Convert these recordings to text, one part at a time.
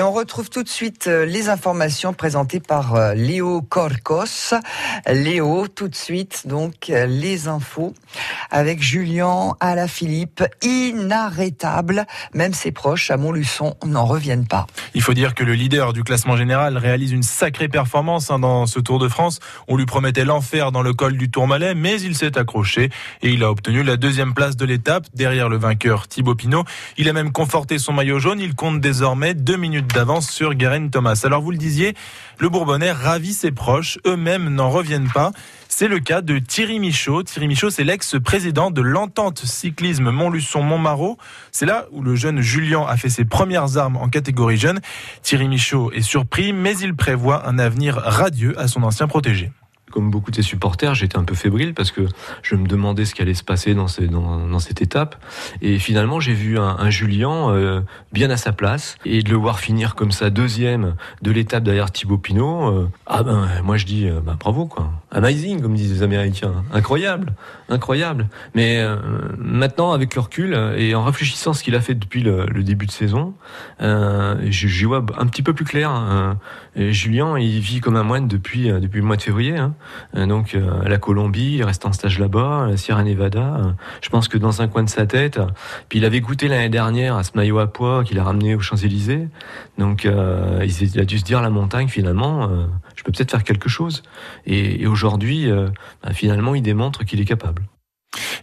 Et on retrouve tout de suite euh, les informations présentées par euh, Léo Corcos. Léo, tout de suite, donc, euh, les infos avec Julien Alaphilippe, inarrêtable. Même ses proches à Montluçon n'en reviennent pas. Il faut dire que le leader du classement général réalise une sacrée performance hein, dans ce Tour de France. On lui promettait l'enfer dans le col du Tourmalet, mais il s'est accroché et il a obtenu la deuxième place de l'étape derrière le vainqueur Thibaut Pinot. Il a même conforté son maillot jaune. Il compte désormais deux minutes d'avance sur Guerin Thomas. Alors vous le disiez, le Bourbonnais ravit ses proches. Eux-mêmes n'en reviennent pas. C'est le cas de Thierry Michaud. Thierry Michaud, c'est l'ex-président de l'entente cyclisme Montluçon-Montmarot. C'est là où le jeune Julien a fait ses premières armes en catégorie jeune. Thierry Michaud est surpris, mais il prévoit un avenir radieux à son ancien protégé comme beaucoup de ses supporters, j'étais un peu fébrile parce que je me demandais ce qui allait se passer dans, cette étape. Et finalement, j'ai vu un, un Julien euh, bien à sa place et de le voir finir comme ça deuxième de l'étape derrière Thibaut Pinot. Euh, ah ben, moi je dis euh, bah, bravo quoi, amazing comme disent les Américains, incroyable, incroyable. Mais maintenant, avec le recul et en réfléchissant à ce qu'il a fait depuis le, début de saison, j'y vois un petit peu plus clair. Hein. Julien, il vit comme un moine depuis depuis le mois de février. Hein. Euh, donc euh, la Colombie, il reste en stage là-bas, Sierra Nevada. Euh, je pense que dans un coin de sa tête, puis il avait goûté l'année dernière à ce maillot à poids qu'il a ramené aux Champs-Élysées. Donc il a dû se dire la montagne finalement, je peux peut-être faire quelque chose. Et, aujourd'hui, bah, finalement, il démontre qu'il est capable.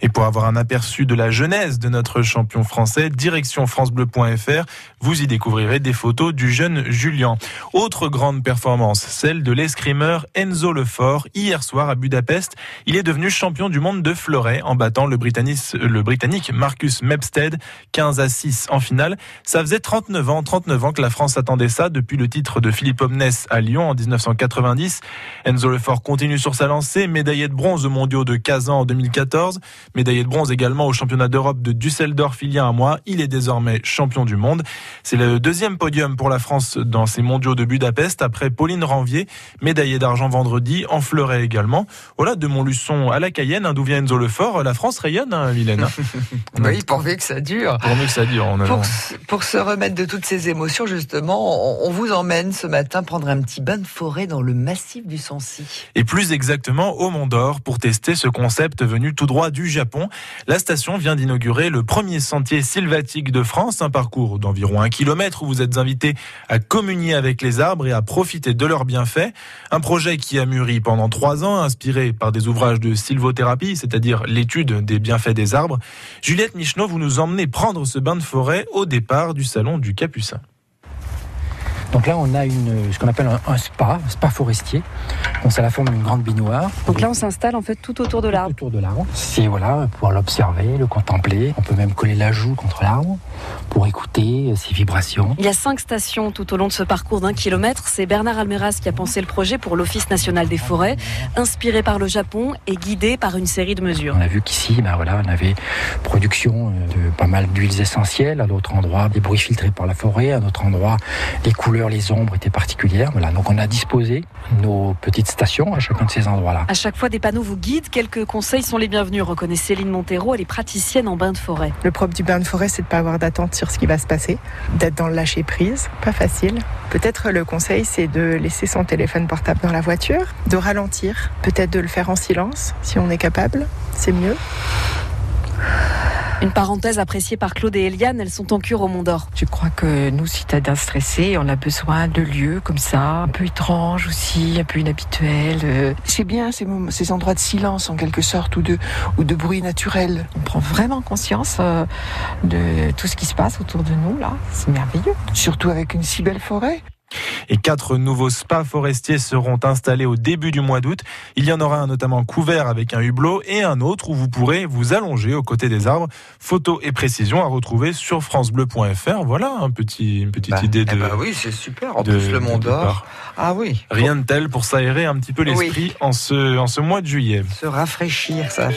Et pour avoir un aperçu de la genèse de notre champion français, direction francebleu.fr, vous y découvrirez des photos du jeune Julien. Autre grande performance, celle de l'escrimeur Enzo Lefort. Hier soir à Budapest, il est devenu champion du monde de fleuret en battant le Britannique, le Britannique Marcus Mepstead 15 à 6 en finale. Ça faisait 39 ans, 39 ans que la France attendait ça depuis le titre de Philippe Omnes à Lyon en 1990. Enzo Lefort continue sur sa lancée, médaillé de bronze aux mondiaux de Kazan en 2014. Médaillé de bronze également au championnat d'Europe de Düsseldorf il y a un mois. Il est désormais champion du monde. C'est le deuxième podium pour la France dans ces mondiaux de Budapest après Pauline Ranvier, médaillée d'argent vendredi, en fleuret également. Voilà, de Montluçon à la Cayenne, hein, d'où vient Enzo Lefort, la France rayonne, hein, Mylène. oui, pourvu que ça dure. Pour que ça dure. On pour, pour, se remettre de toutes ces émotions, justement, on, vous emmène ce matin prendre un petit bain de forêt dans le massif du Sancy. Et plus exactement au Mont d'Or pour tester ce concept venu tout droit du Japon. La station vient d'inaugurer le premier sentier sylvatique de France, un parcours d'environ un kilomètre où vous êtes invité à communier avec les arbres et à profiter de leurs bienfaits. Un projet qui a mûri pendant trois ans, inspiré par des ouvrages de sylvothérapie, c'est-à-dire l'étude des bienfaits des arbres. Juliette Michneau, vous nous emmenez prendre ce bain de forêt au départ du salon du Capucin. Donc là, on a une, ce qu'on appelle un, spa, un spa forestier. Donc c'est la forme d'une grande baignoire. Donc là, on s'installe en fait tout autour de l'arbre. Autour de l'arbre. C'est voilà, pouvoir l'observer, le contempler. On peut même coller la joue contre l'arbre pour écouter ses vibrations. Il y a cinq stations tout au long de ce parcours d'un kilomètre. C'est Bernard Almeras qui a pensé le projet pour l'Office national des forêts, inspiré par le Japon et guidé par une série de mesures. On a vu qu'ici, ben voilà, on avait production de pas mal d'huiles essentielles. À d'autres endroits, des bruits filtrés par la forêt. À d'autres endroits, les couleurs les ombres étaient particulières. Voilà, donc on a disposé nos petites stations à chacun de ces endroits-là. À chaque fois, des panneaux vous guident. Quelques conseils sont les bienvenus. Reconnaît Céline Montero, elle est praticienne en bain de forêt. Le propre du bain de forêt, c'est de ne pas avoir d'attente sur ce qui va se passer, d'être dans le lâcher prise, pas facile. Peut-être le conseil, c'est de laisser son téléphone portable dans la voiture, de ralentir, peut-être de le faire en silence si on est capable, c'est mieux. Une parenthèse appréciée par Claude et Eliane, elles sont en cure au Mont d'Or. Je crois que nous, citadins stressés, on a besoin de lieux comme ça, un peu étranges aussi, un peu inhabituels. Euh. C'est bien ces, ces, endroits de silence en quelque sorte ou de, ou de bruit naturel. On prend vraiment conscience euh, de tout ce qui se passe autour de nous là. C'est merveilleux. Surtout avec une si belle forêt. Et quatre nouveaux spas forestiers seront installés au début du mois d'août. Il y en aura un notamment couvert avec un hublot et un autre où vous pourrez vous allonger aux côtés des arbres. Photos et précisions à retrouver sur francebleu.fr. Voilà un petit, une petite bah, idée de. Eh bah oui, c'est super. En plus, le Mont d'Or. Ah oui. Rien de tel pour s'aérer un petit peu l'esprit en, ce, en ce mois de juillet. Se rafraîchir, ça va